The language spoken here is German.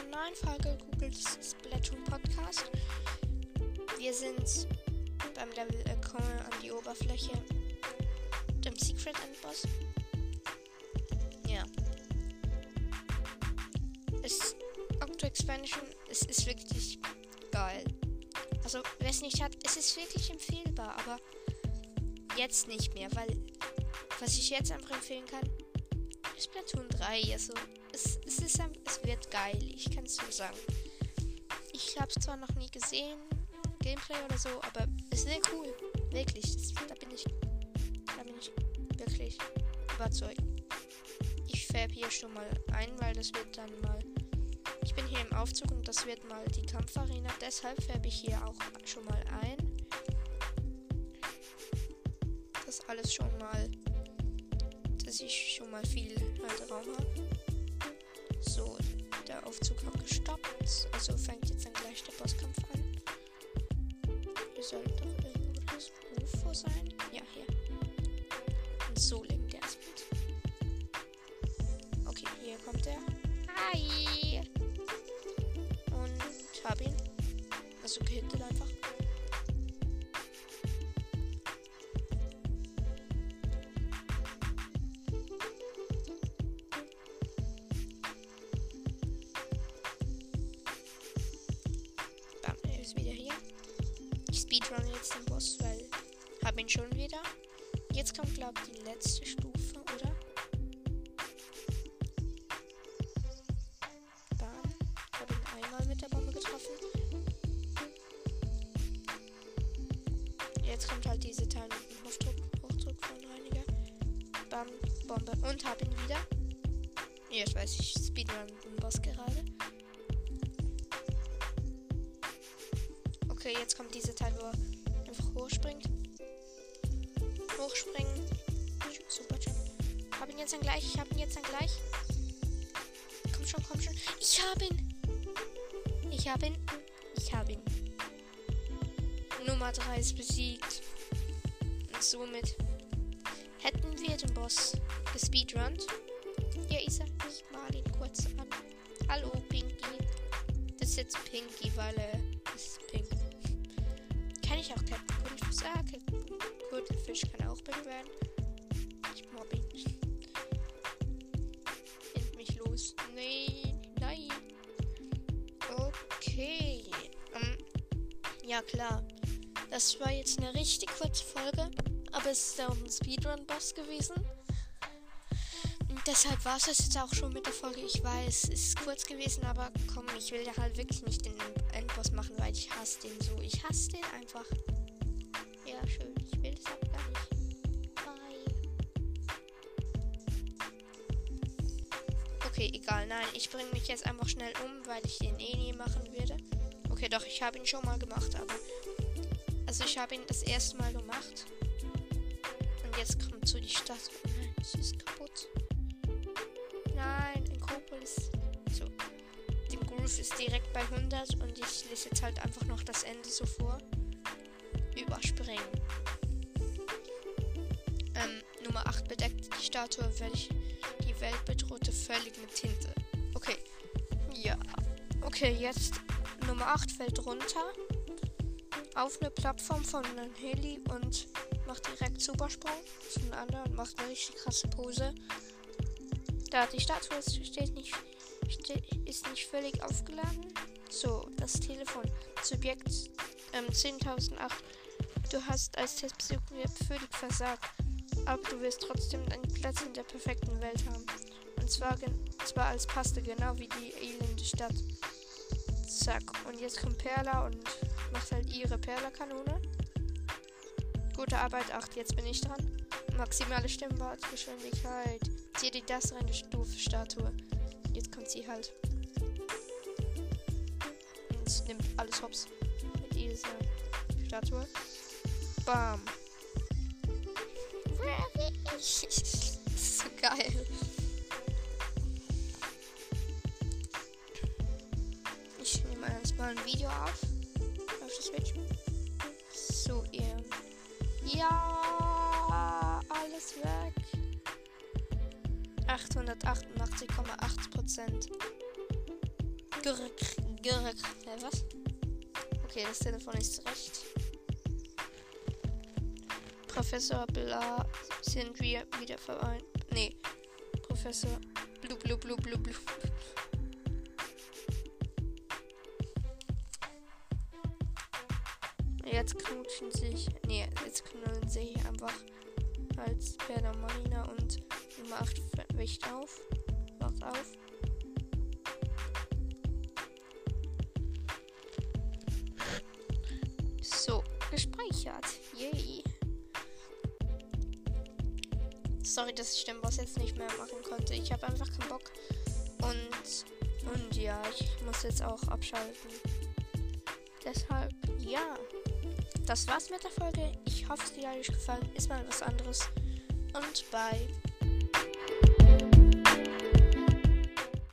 einer neuen Folge Googles Splatoon Podcast. Wir sind beim Level kommen an die Oberfläche dem Secret Endboss. Ja. Es Octo Expansion, es ist wirklich geil. Also, wer es nicht hat, es ist wirklich empfehlbar, aber jetzt nicht mehr, weil was ich jetzt einfach empfehlen kann, ist Splatoon 3. Also, es, es, ist, es wird geil, ich kann es so sagen. Ich habe es zwar noch nie gesehen, Gameplay oder so, aber es sehr cool. Wirklich, das, da bin ich, da bin ich wirklich überzeugt. Ich färbe hier schon mal ein, weil das wird dann mal. Ich bin hier im Aufzug und das wird mal die Kampfarena. Deshalb färbe ich hier auch schon mal ein. Das alles schon mal, dass ich schon mal viel halt Raum habe. Aufzug hat gestoppt. Also fängt jetzt dann gleich der Bosskampf an. Hier sollte doch irgendwo das UFO sein. Ja, hier. Und so lenkt der Speed. Okay, hier kommt er. Hi! Und hab ihn. Also gehittet einfach. Ist wieder hier. Ich speedrun jetzt den Boss, weil hab ihn schon wieder. Jetzt kommt, glaube ich, die letzte Stufe, oder? Bam. Hab ihn einmal mit der Bombe getroffen. Jetzt kommt halt diese Teil mit dem Hochdruck, Hochdruck von Reiniger. Bam, Bombe. Und hab ihn wieder. Ich weiß, ich speedrun den Boss gerade. Okay, jetzt kommt diese Teil, wo er einfach hochspringt. Hochspringen. Super Jump. Hab ihn jetzt dann gleich. Ich hab ihn jetzt dann gleich. Komm schon, komm schon. Ich hab ihn. Ich hab ihn. Ich hab ihn. Nummer 3 ist besiegt. Und somit hätten wir den Boss gespeedrunnt. Ist er. Ich mal ihn kurz an. Hallo, Pinky. Das ist jetzt Pinky, weil er. Kann ich auch Captain Gurtelfisch? Ah, Captain Gurtelfisch kann auch pink werden. Ich mobb ihn. Find mich los. Nee, nein. Okay. Ähm, ja, klar. Das war jetzt eine richtig kurze Folge. Aber es ist auch ein Speedrun-Boss gewesen. Deshalb war es das jetzt auch schon mit der Folge. Ich weiß, es ist kurz gewesen, aber komm, ich will da halt wirklich nicht den Endboss machen, weil ich hasse den so. Ich hasse den einfach. Ja, schön. Ich will das aber gar nicht. Bye. Okay, egal. Nein, ich bringe mich jetzt einfach schnell um, weil ich den eh nie machen werde. Okay, doch, ich habe ihn schon mal gemacht, aber. Also, ich habe ihn das erste Mal gemacht. Und jetzt kommt so die Stadt. Sie ist kaputt. Nein, Inkopolis. So. Den Groove ist direkt bei 100 und ich lese jetzt halt einfach noch das Ende so vor. Überspringen. Ähm, Nummer 8 bedeckt die Statue, welche die Welt bedrohte völlig mit Tinte. Okay. Ja. Okay, jetzt Nummer 8 fällt runter. Auf eine Plattform von einem Heli und macht direkt Supersprung zueinander und macht eine richtig krasse Pose. Da die Statue steht nicht, steht, ist nicht völlig aufgeladen. So, das Telefon. Subjekt ähm, 10.008. Du hast als Testbesuch völlig versagt. Aber du wirst trotzdem einen Platz in der perfekten Welt haben. Und zwar, zwar als Paste, genau wie die elende Stadt. Zack. Und jetzt kommt Perla und macht halt ihre Perla-Kanone. Gute Arbeit, 8. Jetzt bin ich dran. Maximale Stimmwortgeschwindigkeit. Zieh die das rein, Stufe Statue. Jetzt kommt sie halt. Und nimmt alles hops mit dieser Statue. Bam. so geil. Ich nehme erstmal ein Video auf. Auf das Switch. So, ihr. Ja, alles weg. 888,8 Prozent. Was? Okay, das Telefon ist recht. Professor Bla sind wir wieder vereint. Nee, Professor Blu Blu Blu Blu Blu. Jetzt knutschen sich. Nee, jetzt knallen sie einfach als Perla Marina und Nummer 8 wächt auf. Wacht auf. So, gespeichert. Yay. Sorry, dass ich den Boss jetzt nicht mehr machen konnte. Ich habe einfach keinen Bock. Und, und ja, ich muss jetzt auch abschalten. Deshalb, ja. Das war's mit der Folge. Ich hoffe, es hat euch gefallen. Ist mal was anderes. Und bye.